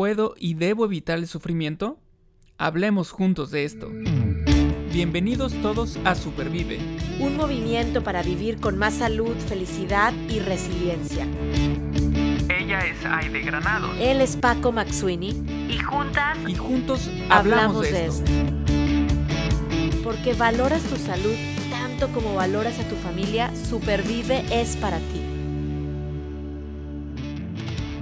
puedo y debo evitar el sufrimiento? Hablemos juntos de esto. Bienvenidos todos a Supervive. Un movimiento para vivir con más salud, felicidad y resiliencia. Ella es Aide Granados. Él es Paco Maxuini. Y juntas. Y juntos hablamos, de, esto. Porque valoras tu salud tanto como valoras a tu familia, Supervive es para ti.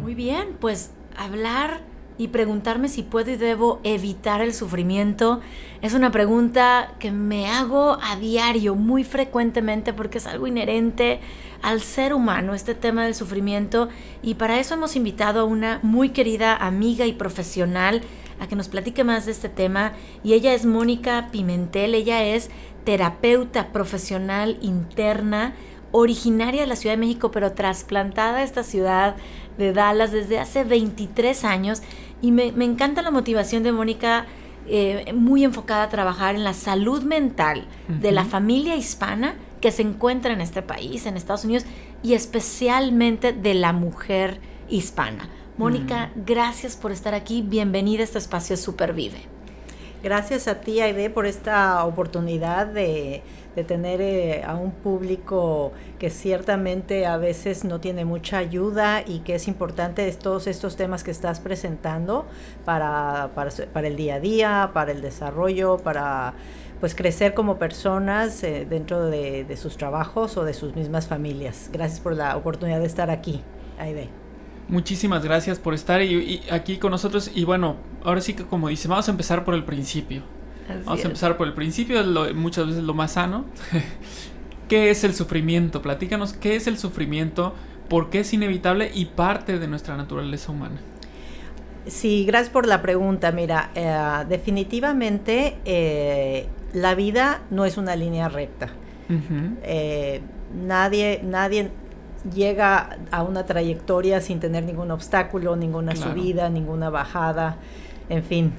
Muy bien, pues hablar y preguntarme si puedo y debo evitar el sufrimiento es una pregunta que me hago a diario, muy frecuentemente, porque es algo inherente al ser humano, este tema del sufrimiento. Y para eso hemos invitado a una muy querida amiga y profesional a que nos platique más de este tema. Y ella es Mónica Pimentel, ella es terapeuta profesional interna originaria de la Ciudad de México, pero trasplantada a esta ciudad de Dallas desde hace 23 años. Y me, encanta la motivación de Mónica, eh, muy enfocada a trabajar en la salud mental de la familia hispana que se encuentra en este país, en Estados Unidos, y especialmente de la mujer hispana. Mónica, gracias por estar aquí. Bienvenida a este espacio Supervive. Gracias a ti, Aide, por esta oportunidad de, tener eh, a un público que ciertamente a veces no tiene mucha ayuda y que es importante todos estos temas que estás presentando para, para, el día a día, para el desarrollo, para pues crecer como personas eh, dentro de, de sus trabajos o de sus mismas familias. Gracias por la oportunidad de estar aquí, Aide. Muchísimas gracias por estar aquí con nosotros. Y bueno, ahora sí que como dice, vamos a empezar por el principio. Vamos a empezar por el principio, muchas veces lo más sano. ¿Qué es el sufrimiento? Platícanos qué es el sufrimiento, por qué es inevitable y parte de nuestra naturaleza humana. Sí, gracias por la pregunta. Mira, eh, definitivamente eh, la vida no es una línea recta. Eh, nadie, nadie llega a una trayectoria sin tener ningún obstáculo, ninguna subida, ninguna bajada. En fin,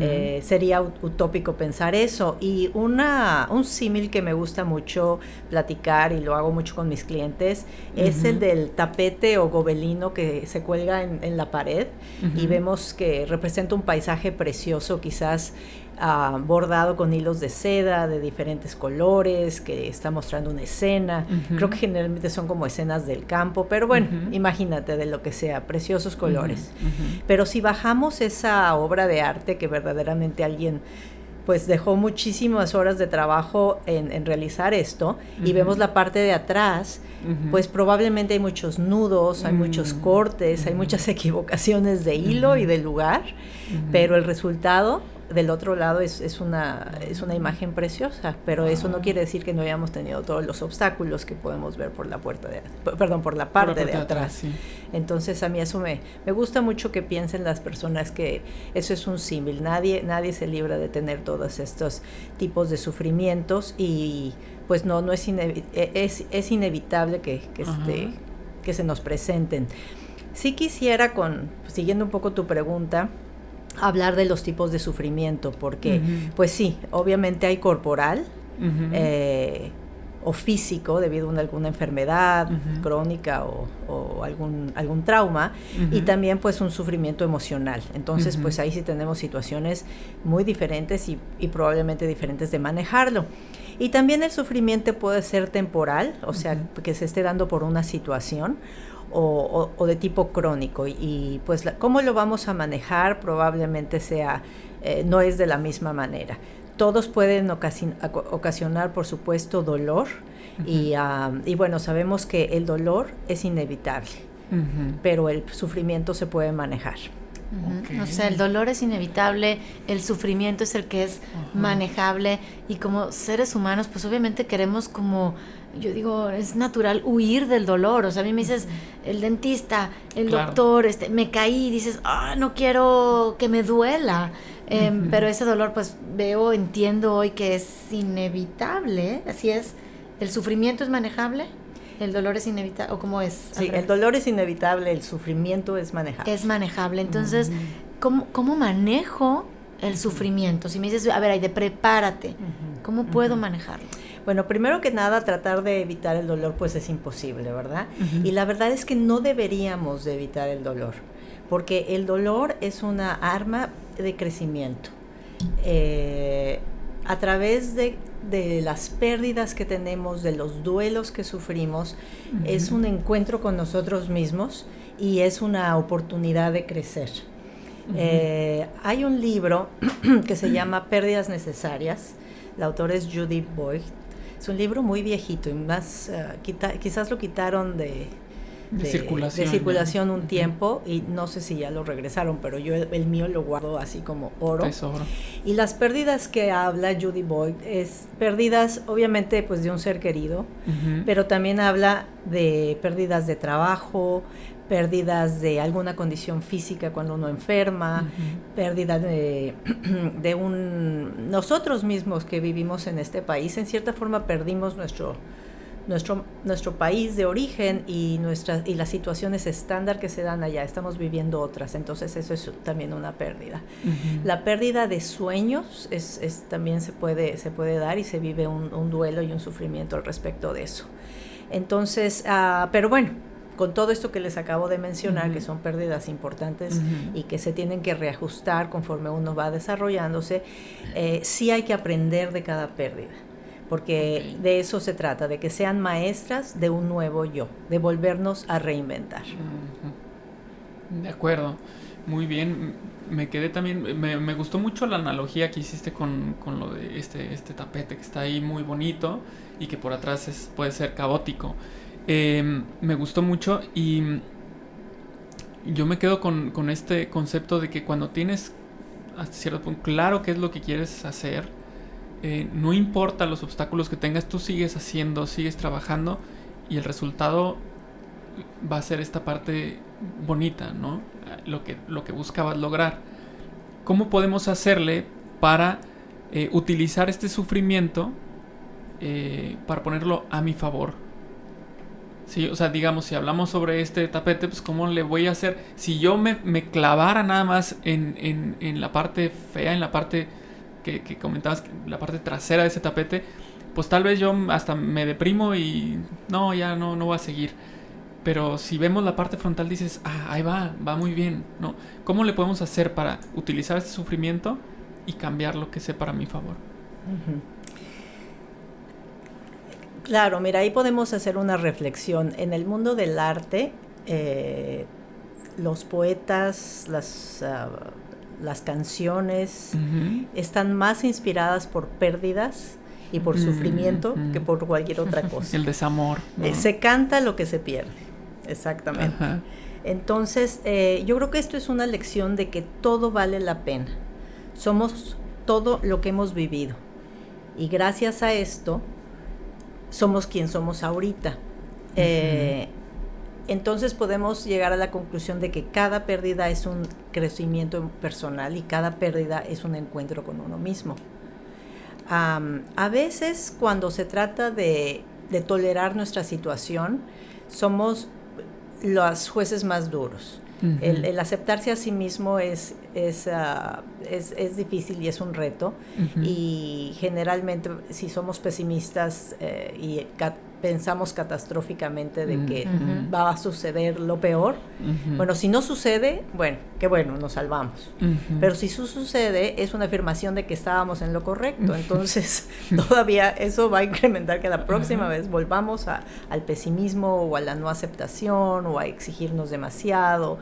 eh, sería utópico pensar eso. Y una, un símil que me gusta mucho platicar y lo hago mucho con mis clientes es el del tapete o gobelino que se cuelga en, en la pared y vemos que representa un paisaje precioso, quizás Ah, bordado con hilos de seda de diferentes colores, que está mostrando una escena. Creo que generalmente son como escenas del campo, pero bueno, imagínate de lo que sea, preciosos colores. Pero si bajamos esa obra de arte que verdaderamente alguien pues dejó muchísimas horas de trabajo en, realizar esto y vemos la parte de atrás, pues probablemente hay muchos nudos, hay muchos mm. cortes, hay muchas equivocaciones de hilo y de lugar, pero el resultado del otro lado es, es, una, es una imagen preciosa, pero eso no quiere decir que no hayamos tenido todos los obstáculos que podemos ver por la puerta de, perdón, por la parte, de atrás. Entonces a mí eso me, me gusta mucho que piensen las personas que eso es un símil, nadie, nadie se libra de tener todos estos tipos de sufrimientos y pues no, no es, e, es, es, inevitable que, que, este, que se nos presenten. Sí quisiera, con, siguiendo un poco tu pregunta, hablar de los tipos de sufrimiento, porque pues sí, obviamente hay corporal eh, o físico debido a alguna enfermedad crónica o, algún, algún trauma, y también pues un sufrimiento emocional. Entonces pues ahí sí tenemos situaciones muy diferentes y, y probablemente diferentes de manejarlo. Y también el sufrimiento puede ser temporal, o sea, que se esté dando por una situación, o, de tipo crónico. Y, pues cómo lo vamos a manejar probablemente sea, eh, no es de la misma manera. Todos pueden ocasionar, por supuesto, dolor. y, y, bueno, sabemos que el dolor es inevitable, pero el sufrimiento se puede manejar. O sea, el dolor es inevitable, el sufrimiento es el que es manejable y como seres humanos, pues obviamente queremos como yo digo, es natural huir del dolor. O sea, a mí me dices, el dentista, el doctor, este, me caí, dices, ah, no quiero que me duela. Em, pero ese dolor, pues veo, entiendo hoy que es inevitable. Así es. ¿El sufrimiento es manejable? ¿El dolor es inevitable? ¿O cómo es? Sí, el dolor es inevitable, el sufrimiento es manejable. Es manejable. Entonces, ¿cómo, ¿cómo manejo el sufrimiento? Si me dices, a ver, hay de prepárate, ¿cómo puedo manejarlo? Bueno, primero que nada, tratar de evitar el dolor pues es imposible, ¿verdad? Y la verdad es que no deberíamos de evitar el dolor porque el dolor es una arma de crecimiento. Eh, a través de, las pérdidas que tenemos, de los duelos que sufrimos, es un encuentro con nosotros mismos y es una oportunidad de crecer. Eh, hay un libro que se llama Pérdidas Necesarias, la autora es Judith Boyd. Es un libro muy viejito y más, eh, quizás lo quitaron de, de, circulación, de circulación un tiempo y no sé si ya lo regresaron, pero yo el, mío lo guardo así como oro. Y las pérdidas que habla Judy Boyd es pérdidas obviamente pues de un ser querido, pero también habla de pérdidas de trabajo, pérdidas de alguna condición física cuando uno enferma, pérdidas de, de un nosotros mismos que vivimos en este país, en cierta forma perdimos nuestro nuestro, nuestro país de origen y, nuestras y las situaciones estándar que se dan allá. Estamos viviendo otras, entonces eso es también una pérdida. La pérdida de sueños es, es, también se puede, se puede dar y se vive un, un duelo y un sufrimiento al respecto de eso. Entonces, uh, pero bueno, con todo esto que les acabo de mencionar, que son pérdidas importantes y que se tienen que reajustar conforme uno va desarrollándose, eh, sí hay que aprender de cada pérdida porque de eso se trata, de que sean maestras de un nuevo yo, de volvernos a reinventar. De acuerdo, muy bien. Me quedé también, me, gustó mucho la analogía que hiciste con, lo de este, este tapete que está ahí muy bonito y que por atrás es, puede ser caótico. Em, me gustó mucho y yo me quedo con, con este concepto de que cuando tienes hasta cierto punto claro qué es lo que quieres hacer, eh, no importa los obstáculos que tengas, tú sigues haciendo, sigues trabajando y el resultado va a ser esta parte bonita, ¿no? Lo que, lo que buscabas lograr. ¿Cómo podemos hacerle para eh, utilizar este sufrimiento eh, para ponerlo a mi favor? Sí, o sea, digamos, si hablamos sobre este tapete, pues cómo le voy a hacer, si yo me, clavara nada más en, en, en la parte fea, en la parte que, comentabas, la parte trasera de ese tapete, pues tal vez yo hasta me deprimo y no, ya no, no voy a seguir. Pero si vemos la parte frontal dices, ah, ahí va, va muy bien, ¿no? ¿Cómo le podemos hacer para utilizar este sufrimiento y cambiar lo que sé para mi favor? Claro, mira, ahí podemos hacer una reflexión. En el mundo del arte, eh, los poetas, las ah, las canciones están más inspiradas por pérdidas y por sufrimiento que por cualquier otra cosa. El desamor. Eh, se canta lo que se pierde, exactamente. Entonces, eh, yo creo que esto es una lección de que todo vale la pena. Somos todo lo que hemos vivido. Y gracias a esto, somos quien somos ahorita. Eh, entonces podemos llegar a la conclusión de que cada pérdida es un crecimiento personal y cada pérdida es un encuentro con uno mismo. a veces cuando se trata de, tolerar nuestra situación, somos los jueces más duros. el, aceptarse a sí mismo es, es, ah, difícil y es un reto. Y generalmente si somos pesimistas eh, y pensamos catastróficamente de que va a suceder lo peor. Bueno, si no sucede, bueno, qué bueno, nos salvamos. Pero si eso sucede, es una afirmación de que estábamos en lo correcto. Entonces, todavía eso va a incrementar que la próxima vez volvamos al pesimismo o a la no aceptación o a exigirnos demasiado.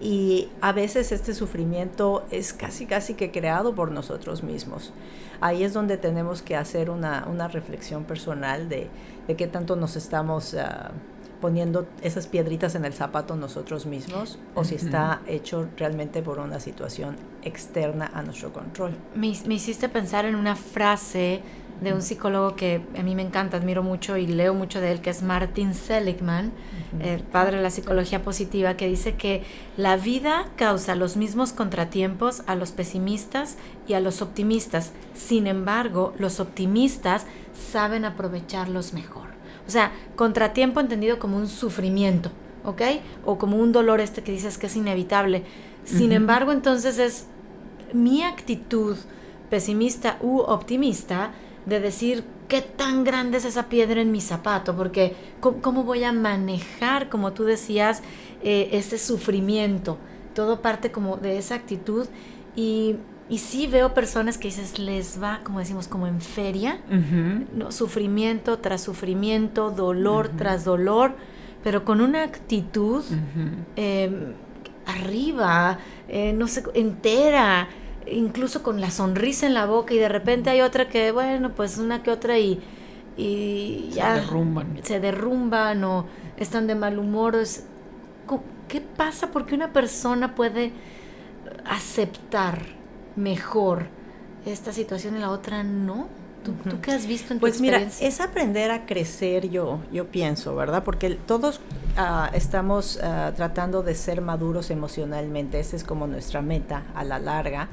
Y a veces este sufrimiento es casi, casi que creado por nosotros mismos. Ahí es donde tenemos que hacer una, una reflexión personal de, de qué tanto nos estamos ah, poniendo esas piedritas en el zapato nosotros mismos o si está hecho realmente por una situación externa a nuestro control. Me, me hiciste pensar en una frase de un psicólogo que a mí me encanta, admiro mucho y leo mucho de él, que es Martin Seligman, el padre de la psicología positiva, que dice que la vida causa los mismos contratiempos a los pesimistas y a los optimistas. Sin embargo, los optimistas saben aprovecharlos mejor. O sea, contratiempo entendido como un sufrimiento, ¿ok? O como un dolor este que dices que es inevitable. Sin embargo, entonces es mi actitud pesimista u optimista de decir qué tan grande es esa piedra en mi zapato, porque cómo, voy a manejar, como tú decías, eh, ese sufrimiento todo parte como de esa actitud y, y sí veo personas que dices, les va, como decimos, como en feria, ¿no? sufrimiento tras sufrimiento, dolor tras dolor, pero con una actitud em, arriba, eh, no sé, entera, incluso con la sonrisa en la boca y de repente hay otra que, bueno, pues una que otra y, y ya se derrumban. Se derrumban o están de mal humor. ¿Qué pasa? Porque una persona puede aceptar mejor esta situación y la otra no. ¿Tú, qué has visto en tu pues mira, es aprender a crecer, yo, yo pienso, ¿verdad? Porque todos ah, estamos ah, tratando de ser maduros emocionalmente, esa es como nuestra meta a la larga.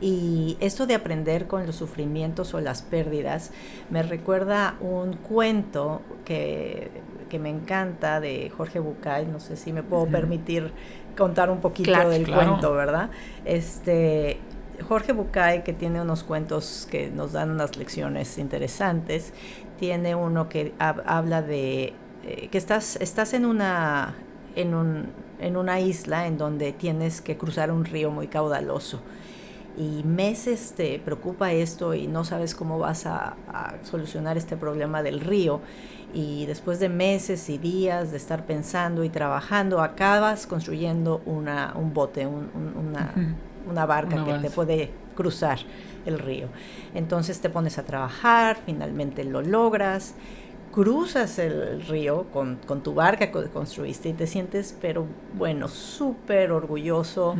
Y esto de aprender con los sufrimientos o las pérdidas me recuerda un cuento que, me encanta de Jorge Bucay, no sé si me puedo permitir contar un poquito del cuento, ¿verdad? Este, Jorge Bucay, que tiene unos cuentos que nos dan unas lecciones interesantes, tiene uno que habla de eh, que estás, estás en una en, un, en una isla en donde tienes que cruzar un río muy caudaloso. Y meses te preocupa esto y no sabes cómo vas a, solucionar este problema del río. Y después de meses y días de estar pensando y trabajando acabas construyendo una, un bote, una, una, barca que te puede cruzar el río. Entonces te pones a trabajar, finalmente lo logras cruzas el río con, tu barca que construiste y te sientes, pero bueno, súper orgulloso,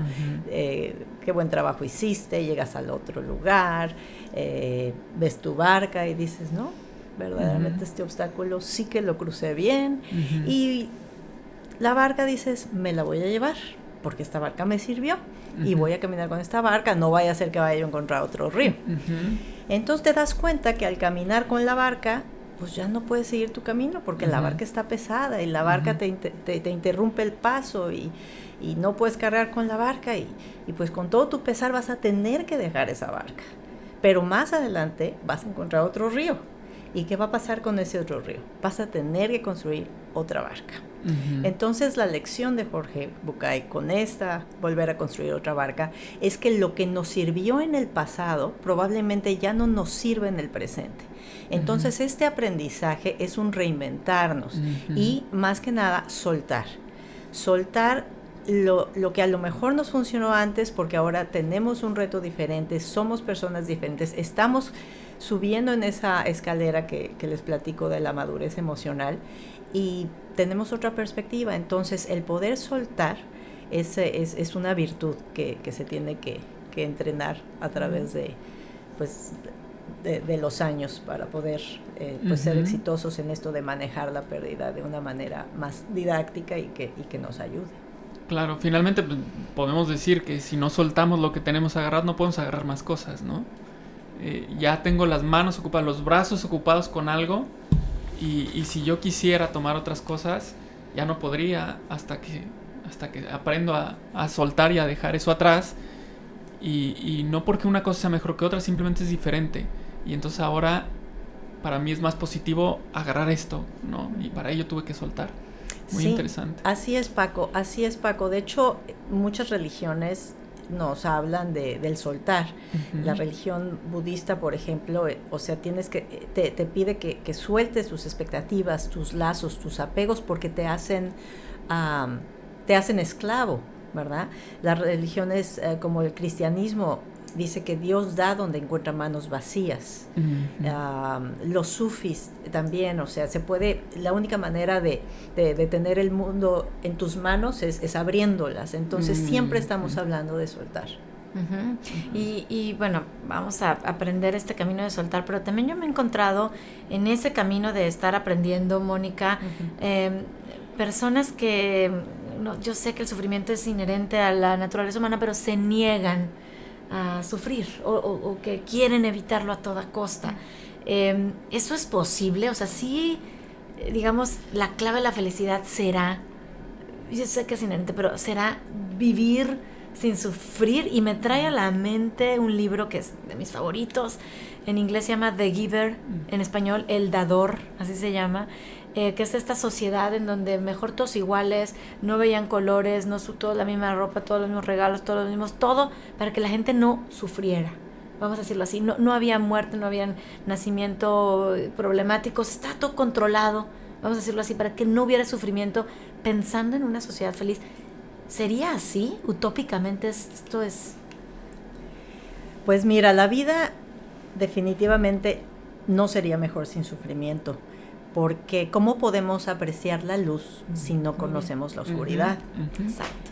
eh, qué buen trabajo hiciste, llegas al otro lugar, eh, ves tu barca y dices, no, verdaderamente este obstáculo sí que lo crucé bien y la barca dices, me la voy a llevar porque esta barca me sirvió y voy a caminar con esta barca, no vaya a ser que vaya a encontrar otro río. Entonces te das cuenta que al caminar con la barca pues ya no puedes seguir tu camino porque la barca está pesada y la barca te, te, interrumpe el paso y, y, no puedes cargar con la barca y, y, pues con todo tu pesar vas a tener que dejar esa barca. Pero más adelante vas a encontrar otro río. ¿Y qué va a pasar con ese otro río? Vas a tener que construir otra barca. Entonces la lección de Jorge Bucay con esta volver a construir otra barca es que lo que nos sirvió en el pasado probablemente ya no nos sirve en el presente. Entonces este aprendizaje es un reinventarnos y más que nada soltar. Soltar lo, lo, que a lo mejor nos funcionó antes porque ahora tenemos un reto diferente, somos personas diferentes, estamos subiendo en esa escalera que, que les platico de la madurez emocional y tenemos otra perspectiva. Entonces el poder soltar es, es, es una virtud que, que, se tiene que, que entrenar a través de, pues, de, los años para poder eh, pues, ser exitosos en esto de manejar la pérdida de una manera más didáctica y que, y que nos ayude. Claro, finalmente pues, podemos decir que si no soltamos lo que tenemos agarrado no podemos agarrar más cosas, ¿no? Eh, ya tengo las manos ocupadas, los brazos ocupados con algo y, y, si yo quisiera tomar otras cosas, ya no podría hasta que, hasta que aprendo a, a soltar y a dejar eso atrás. Y, y, no porque una cosa sea mejor que otra, simplemente es diferente. Y entonces ahora para mí es más positivo agarrar esto, ¿no? Y para ello tuve que soltar. Muy interesante. Así es, Paco, así es, Paco. De hecho, muchas religiones nos hablan de, del soltar. La religión budista, por ejemplo, eh, o sea, tienes que, eh, te, te pide que, que, sueltes tus expectativas, tus lazos, tus apegos, porque te hacen, te hacen esclavo, ¿verdad? Las religiones eh, como el cristianismo dice que Dios da donde encuentra manos vacías. los sufis también, o sea, se puede, la única manera de, de, tener el mundo en tus manos es, es abriéndolas. Entonces siempre estamos hablando de soltar. y, y, bueno, vamos a aprender este camino de soltar, pero también yo me he encontrado en ese camino de estar aprendiendo, Mónica, em, personas que, no, yo sé que el sufrimiento es inherente a la naturaleza humana, pero se niegan a sufrir o, que quieren evitarlo a toda costa. Em, ¿Eso es posible? O sea, sí, digamos, la clave de la felicidad será, yo sé que es inherente, pero será vivir sin sufrir y me trae a la mente un libro que es de mis favoritos. En inglés se llama The Giver, en español El Dador, así se llama. Eh, que es esta sociedad en donde mejor todos iguales, no veían colores, no su toda la misma ropa, todos los mismos regalos, todos los mismos, todo para que la gente no sufriera. Vamos a decirlo así, no, no había muerte, no había nacimiento problemáticos, está todo controlado, vamos a decirlo así, para que no hubiera sufrimiento, pensando en una sociedad feliz. ¿Sería así? Utópicamente esto es... Pues mira, la vida definitivamente no sería mejor sin sufrimiento porque ¿cómo podemos apreciar la luz si no conocemos la oscuridad? Exacto.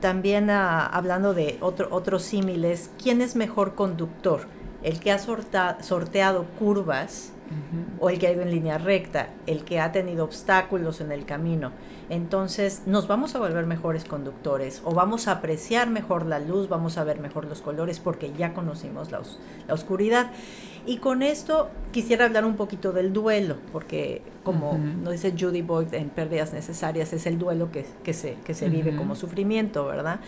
también ah, hablando de otro, otros símiles, ¿quién es mejor conductor? ¿El que ha sorteado curvas o el que ha ido en línea recta? ¿El que ha tenido obstáculos en el camino? Entonces nos vamos a volver mejores conductores o vamos a apreciar mejor la luz, vamos a ver mejor los colores porque ya conocimos la, la oscuridad. Y con esto quisiera hablar un poquito del duelo, porque como nos dice Judy Boyd en Pérdidas Necesarias, es el duelo que, se, que se vive como sufrimiento, ¿verdad?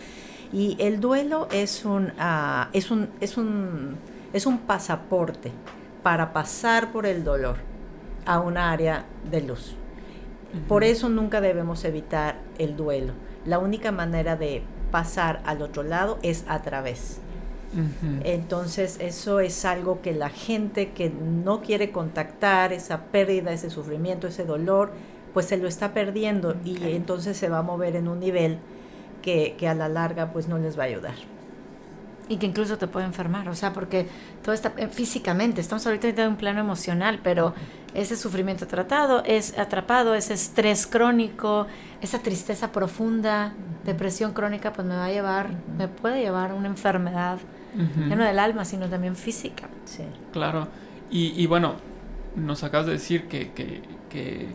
Y el duelo es un, uh, es, un, es, un, es un pasaporte para pasar por el dolor a un área de luz. Por eso nunca debemos evitar el duelo. La única manera de pasar al otro lado es a través. Entonces eso es algo que la gente que no quiere contactar, esa pérdida, ese sufrimiento, ese dolor, pues se lo está perdiendo y entonces se va a mover en un nivel que, a la larga pues no les va a ayudar. Y que incluso te puede enfermar, o sea, porque todo está eh, físicamente, estamos ahorita en un plano emocional, pero ese sufrimiento tratado es atrapado, ese estrés crónico, esa tristeza profunda, depresión crónica, pues me va a llevar, me puede llevar a una enfermedad no del alma, sino también física. Sí. Claro. Y, bueno, nos acabas de decir que, que,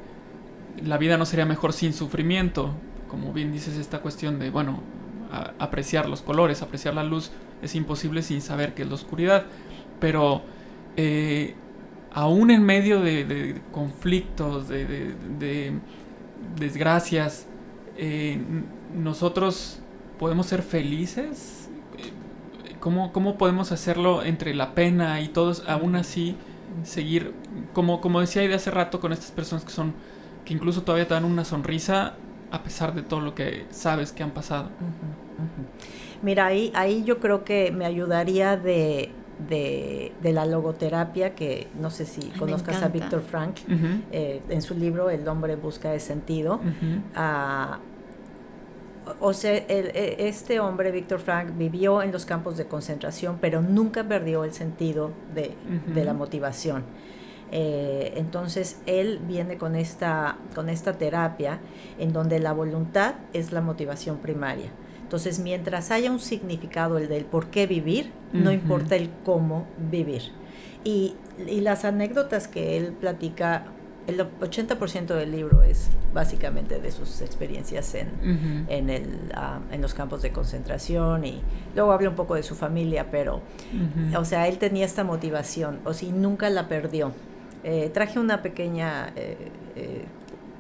la vida no sería mejor sin sufrimiento. Como bien dices, esta cuestión de, bueno, apreciar los colores, apreciar la luz, es imposible sin saber qué es la oscuridad. Pero eh, aún en medio de, conflictos, de, desgracias, eh, nosotros podemos ser felices ¿Cómo, ¿Cómo podemos hacerlo entre la pena y todos, aún así, seguir, como, como decía de hace rato, con estas personas que son, que incluso todavía te dan una sonrisa a pesar de todo lo que sabes que han pasado? Mira, ahí, ahí yo creo que me ayudaría de, de, la logoterapia, que no sé si conozcas a Víctor Frank, eh, en su libro El hombre busca de sentido. O sea, e, este hombre, Víctor Frank, vivió en los campos de concentración, pero nunca perdió el sentido de, la motivación. Eh, entonces, él viene con esta, con esta terapia en donde la voluntad es la motivación primaria. Entonces, mientras haya un significado, el del por qué vivir, no importa el cómo vivir. Y, y las anécdotas que él platica el 80% del libro es básicamente de sus experiencias en, en, el, ah, en, los campos de concentración y luego habla un poco de su familia, pero, o sea, él tenía esta motivación, o si nunca la perdió. Eh, traje una pequeña... Eh, eh,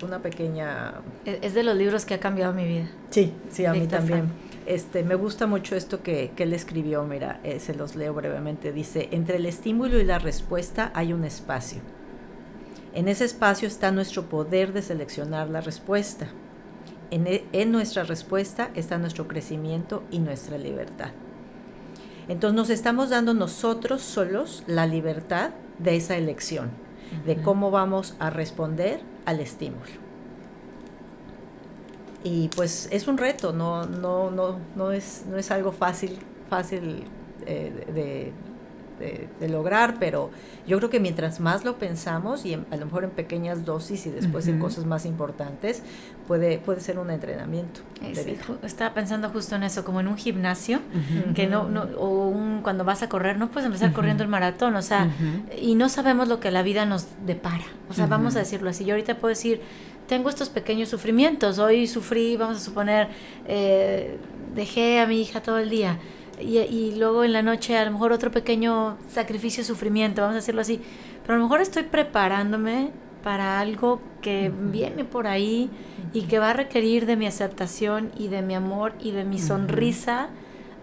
una pequeña... Es de los libros que ha cambiado mi vida. Sí, sí, a mí también. Este, me gusta mucho esto que, que él escribió, mira, se los leo brevemente. Dice, entre el estímulo y la respuesta hay un espacio en ese espacio está nuestro poder de seleccionar la respuesta. E, en, nuestra respuesta está nuestro crecimiento y nuestra libertad. Entonces nos estamos dando nosotros solos la libertad de esa elección, de cómo vamos a responder al estímulo. Y pues es un reto, no, no, no, no, es, no es algo fácil, fácil eh, de, de, lograr, pero yo creo que mientras más lo pensamos y a lo mejor en pequeñas dosis y después en cosas más importantes, puede, puede ser un entrenamiento. estaba pensando justo en eso, como en un gimnasio, que no, no o un, cuando vas a correr, no puedes empezar corriendo el maratón, o sea, y no sabemos lo que la vida nos depara, o sea, vamos a decirlo así, yo ahorita puedo decir, tengo estos pequeños sufrimientos, hoy sufrí, vamos a suponer, eh, dejé a mi hija todo el día, y, luego en la noche a lo mejor otro pequeño sacrificio, sufrimiento, vamos a decirlo así. Pero a lo mejor estoy preparándome para algo que viene por ahí y que va a requerir de mi aceptación y de mi amor y de mi sonrisa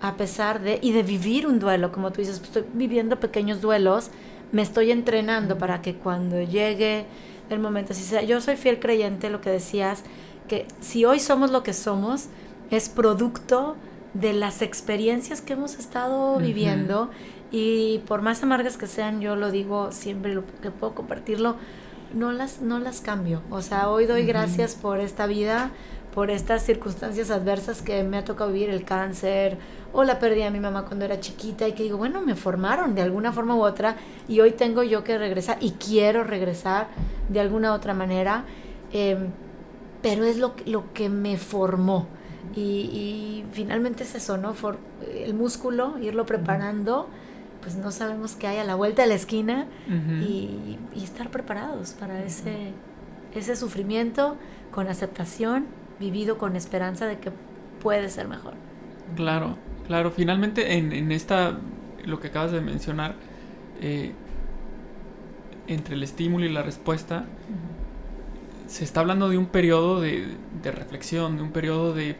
a pesar de y de vivir un duelo, como tú dices, estoy viviendo pequeños duelos me estoy entrenando para que cuando llegue el momento, si sea, yo soy fiel creyente, lo que decías, que si hoy somos lo que somos, es producto de las experiencias que hemos estado viviendo y por más amargas que sean, yo lo digo siempre, lo que puedo compartirlo, no las, no las cambio. O sea, hoy doy gracias por esta vida, por estas circunstancias adversas que me ha tocado vivir, el cáncer o la pérdida de mi mamá cuando era chiquita y que digo, bueno, me formaron de alguna forma u otra y hoy tengo yo que regresar y quiero regresar de alguna otra manera, em, pero es lo, lo que me formó. Y, finalmente es eso, ¿no? el músculo, irlo preparando pues no sabemos qué hay a la vuelta de la esquina y, estar preparados para ese, ese sufrimiento con aceptación, vivido con esperanza de que puede ser mejor. Claro, claro. Finalmente en, en esta, lo que acabas de mencionar, eh, entre el estímulo y la respuesta, se está hablando de un periodo de, de reflexión, de un periodo de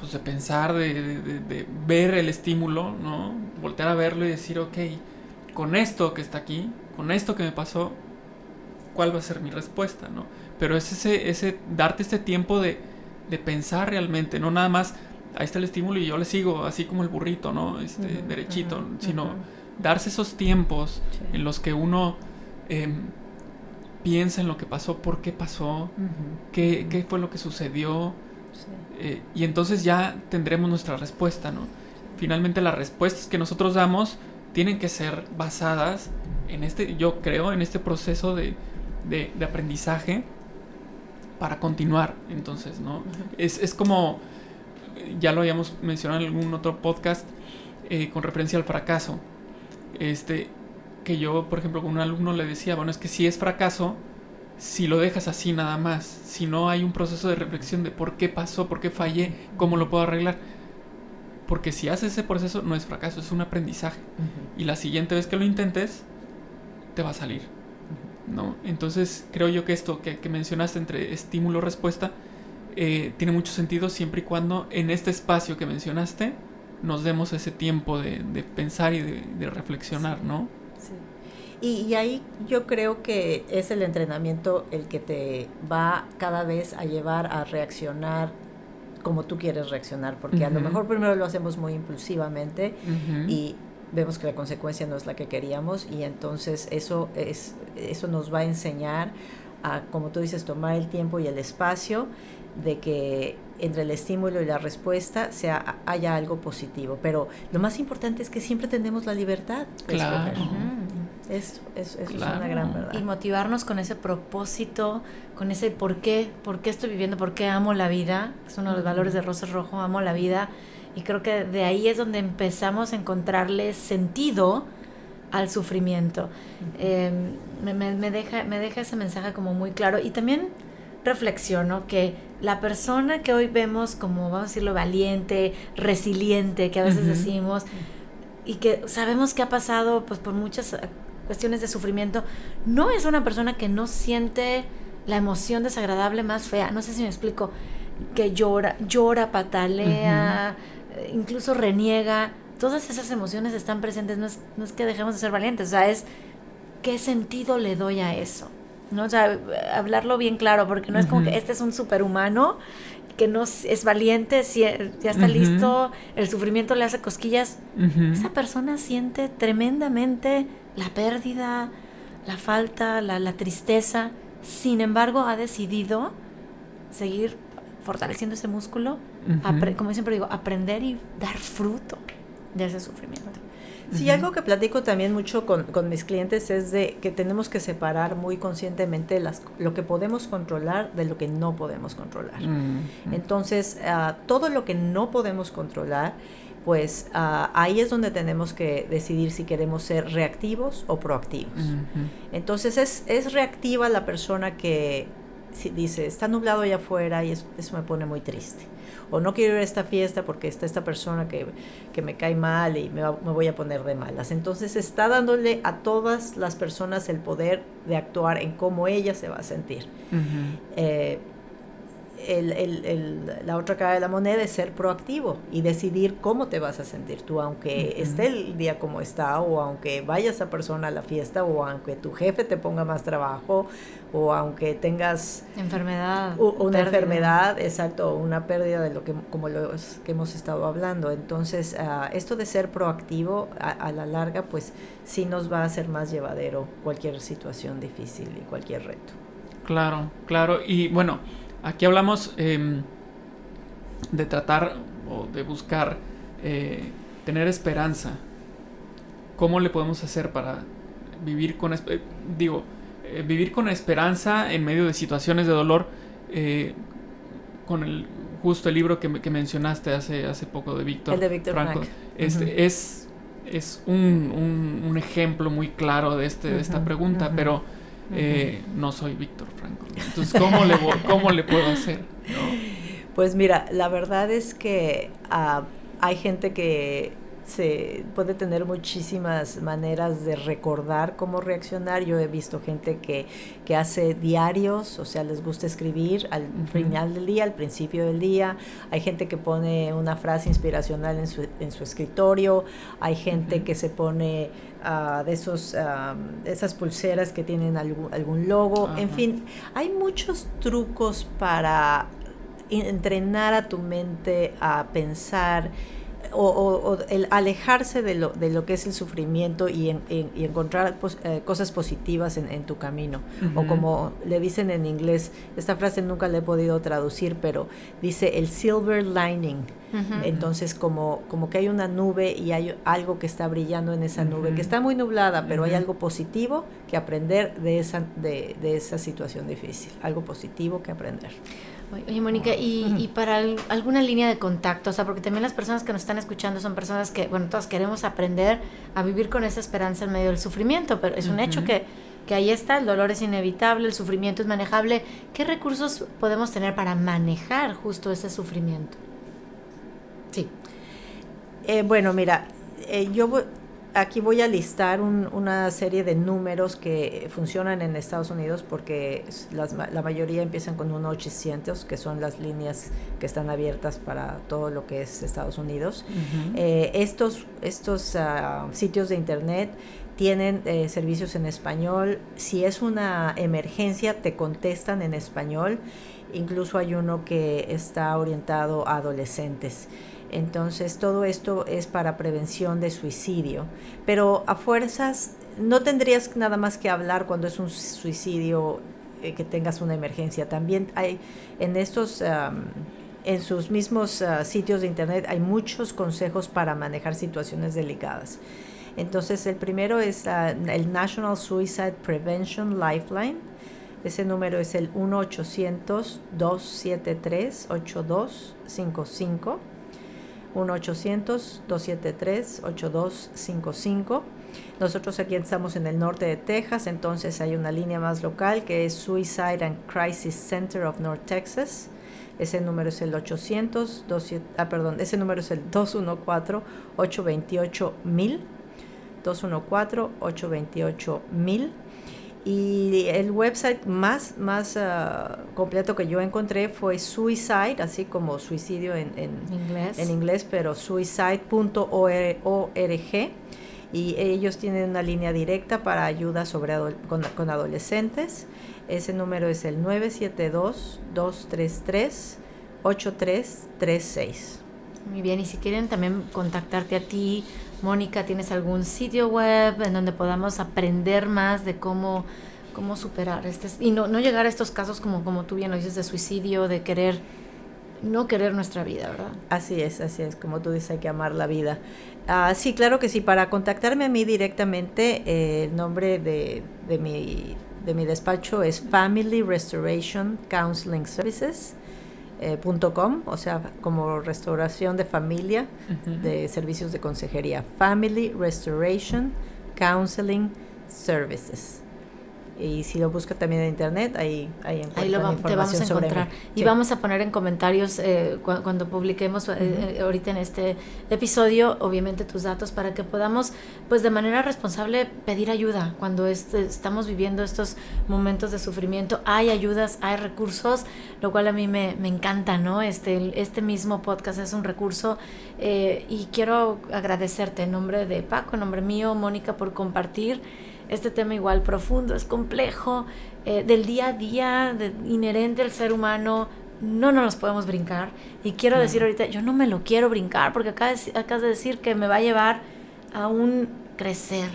pues, de pensar, de, ver el estímulo, ¿no? Voltear a verlo y decir, ok, con esto que está aquí, con esto que me pasó, ¿cuál va a ser mi respuesta, ¿no? Pero es ese, ese darte este tiempo de, pensar realmente, no nada más, ahí está el estímulo y yo le sigo, así como el burrito, ¿no? Este, derechito, sino darse esos tiempos en los que uno... Em, piensa en lo que pasó, por qué pasó, qué, qué, fue lo que sucedió, eh, y entonces ya tendremos nuestra respuesta, ¿no? Finalmente las respuestas que nosotros damos tienen que ser basadas en este, yo creo, en este proceso de, de, aprendizaje para continuar. Entonces, ¿no? es, es, como, ya lo habíamos mencionado en algún otro podcast eh, con referencia al fracaso. Este, que yo, por ejemplo, con un alumno le decía, bueno, es que si es fracaso, si lo dejas así nada más, si no hay un proceso de reflexión de por qué pasó, por qué fallé, cómo lo puedo arreglar. Porque si haces ese proceso no es fracaso, es un aprendizaje. Y la siguiente vez que lo intentes, te va a salir. ¿no? Entonces creo yo que esto que, mencionaste entre estímulo-respuesta eh, tiene mucho sentido siempre y cuando en este espacio que mencionaste nos demos ese tiempo de, pensar y de, reflexionar, ¿no? Y, ahí yo creo que es el entrenamiento el que te va cada vez a llevar a reaccionar como tú quieres reaccionar, porque a lo mejor primero lo hacemos muy impulsivamente y vemos que la consecuencia no es la que queríamos y entonces eso es eso nos va a enseñar a como tú dices tomar el tiempo y el espacio de que entre el estímulo y la respuesta sea haya algo positivo, pero lo más importante es que siempre tenemos la libertad de claro. Es, es, una gran verdad. Y motivarnos con ese propósito, con ese por qué, por qué estoy viviendo, por qué amo la vida. Es uno de los valores de Rosas Rojo, amo la vida. Y creo que de ahí es donde empezamos a encontrarle sentido al sufrimiento. Em, me, deja, me deja ese mensaje como muy claro. Y también reflexiono que la persona que hoy vemos como, vamos a decirlo, valiente, resiliente, que a veces decimos, y que sabemos que ha pasado pues por muchas cuestiones de sufrimiento, no es una persona que no siente la emoción desagradable más fea. No sé si me explico. Que llora, llora, patalea, incluso reniega. Todas esas emociones están presentes. No es, no es que dejemos de ser valientes, o sea, es qué sentido le doy a eso. ¿no? O sea, hablarlo bien claro, porque no es como que este es un superhumano que no es valiente, si ya está listo, el sufrimiento le hace cosquillas. Esa persona siente tremendamente la pérdida, la falta, la, tristeza. Sin embargo, ha decidido seguir fortaleciendo ese músculo, como siempre digo, aprender y dar fruto de ese sufrimiento. Sí, algo que platico también mucho con, mis clientes es de que tenemos que separar muy conscientemente las, lo que podemos controlar de lo que no podemos controlar. Entonces, ah, todo lo que no podemos controlar, pues ah, ahí es donde tenemos que decidir si queremos ser reactivos o proactivos. Entonces, es, es reactiva la persona que dice, está nublado allá afuera y eso me pone muy triste o no quiero ir a esta fiesta porque está esta persona que, me cae mal y me, voy a poner de malas. Entonces está dándole a todas las personas el poder de actuar en cómo ella se va a sentir. Eh, la otra cara de la moneda es ser proactivo y decidir cómo te vas a sentir tú, aunque esté el día como está, o aunque vaya esa persona a la fiesta, o aunque tu jefe te ponga más trabajo, o aunque tengas enfermedad, una enfermedad, exacto, una pérdida de lo que como lo que hemos estado hablando. Entonces, ah, esto de ser proactivo a, la larga, pues sí nos va a hacer más llevadero cualquier situación difícil y cualquier reto. Claro, claro. Y bueno, aquí hablamos em, de tratar o de buscar eh, tener esperanza. ¿Cómo le podemos hacer para vivir con... Digo, eh, vivir con esperanza en medio de situaciones de dolor, eh, con el justo el libro que, mencionaste hace, hace poco de Víctor Franco, este, es, es un, un, ejemplo muy claro de, este, de esta pregunta, pero eh, no soy Víctor Franco. Entonces, ¿cómo le, cómo le puedo hacer? Pues mira, la verdad es que ah, hay gente que se puede tener muchísimas maneras de recordar cómo reaccionar. Yo he visto gente que, que hace diarios, o sea, les gusta escribir al final del día, al principio del día. Hay gente que pone una frase inspiracional en su, en su escritorio. Hay gente que se pone uh, de esos, esas pulseras que tienen algún, algún logo. En fin, hay muchos trucos para entrenar a tu mente a pensar o, el alejarse de lo, de lo que es el sufrimiento y, encontrar pues, eh, cosas positivas en, tu camino. O como le dicen en inglés, esta frase nunca la he podido traducir, pero dice el silver lining. Entonces como, como que hay una nube y hay algo que está brillando en esa nube, que está muy nublada, pero hay algo positivo que aprender de esa, de, de esa situación difícil, algo positivo que aprender. Oye, Mónica, y, para alguna línea de contacto, o sea, porque también las personas que nos están escuchando son personas que, bueno, todos queremos aprender a vivir con esa esperanza en medio del sufrimiento, pero es un hecho que, que ahí está, el dolor es inevitable, el sufrimiento es manejable. ¿Qué recursos podemos tener para manejar justo ese sufrimiento? Eh, bueno, mira, eh, yo aquí voy a listar una serie de números que funcionan en Estados Unidos porque la mayoría empiezan con un 800, que son las líneas que están abiertas para todo lo que es Estados Unidos. Eh, estos estos ah, sitios de internet tienen eh, servicios en español. Si es una emergencia, te contestan en español. Incluso hay uno que está orientado a adolescentes. Entonces, todo esto es para prevención de suicidio. Pero a fuerzas, no tendrías nada más que hablar cuando es un suicidio eh, que tengas una emergencia. También hay en estos... en sus mismos ah, sitios de internet hay muchos consejos para manejar situaciones delicadas. Entonces, el primero es ah, el National Suicide Prevention Lifeline. Ese número es el 1-800-273-8255. 1-800-273-8255. Nosotros aquí estamos en el norte de Texas, entonces hay una línea más local que es Suicide and Crisis Center of North Texas. Ese número es el 800, ah, perdón, ese número es el 214-828-1000. 214-828-1000. Y el website más, más ah, completo que yo encontré fue Suicide, así como suicidio en, inglés. en inglés, pero suicide.org. Y ellos tienen una línea directa para ayuda sobre con, con, adolescentes. Ese número es el 972-233-8336. Muy bien, y si quieren también contactarte a ti, Mónica, ¿tienes algún sitio web en donde podamos aprender más de cómo, cómo superar este y no, no llegar a estos casos como, como tú bien lo dices de suicidio, de querer no querer nuestra vida, ¿verdad? Así es, así es, como tú dices, hay que amar la vida. Ah, sí, claro que sí, para contactarme a mí directamente, eh, el nombre de, de, mi, de mi despacho es Family Restoration Counseling Services. Eh, .com, o sea, como restauración de familia, de servicios de consejería. Family Restoration Counseling Services. Y si lo busca también en internet, ahí, ahí, ahí lo te vamos a encontrar. Y vamos a poner en comentarios eh, cuando publiquemos eh, eh, ahorita en este episodio, obviamente tus datos para que podamos, pues de manera responsable, pedir ayuda cuando estamos viviendo estos momentos de sufrimiento. Hay ayudas, hay recursos, lo cual a mí me, me encanta, ¿no? Este, este mismo podcast es un recurso y quiero agradecerte en nombre de Paco, en nombre mío, Mónica, por compartir este tema igual profundo, es complejo, eh, del día a día, inherente al ser humano, no nos podemos brincar. Y quiero decir ahorita, yo no me lo quiero brincar porque acabas, de decir que me va a llevar a un crecer.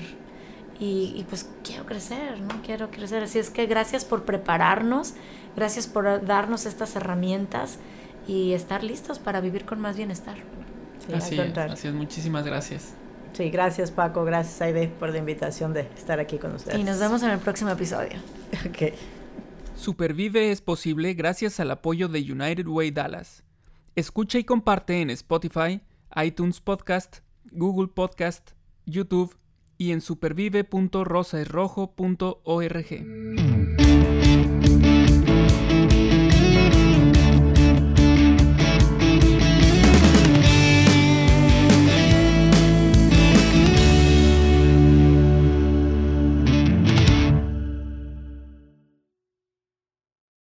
Y, pues quiero crecer, ¿no? Quiero crecer. Así es que gracias por prepararnos, gracias por darnos estas herramientas y estar listos para vivir con más bienestar. así, es, así es, muchísimas gracias. Sí, gracias Paco, gracias Aide por la invitación de estar aquí con ustedes. Y nos vemos en el próximo episodio. ok. Supervive es posible gracias al apoyo de United Way Dallas. Escucha y comparte en Spotify, iTunes Podcast, Google Podcast, YouTube y en supervive.rosaesrojo.org.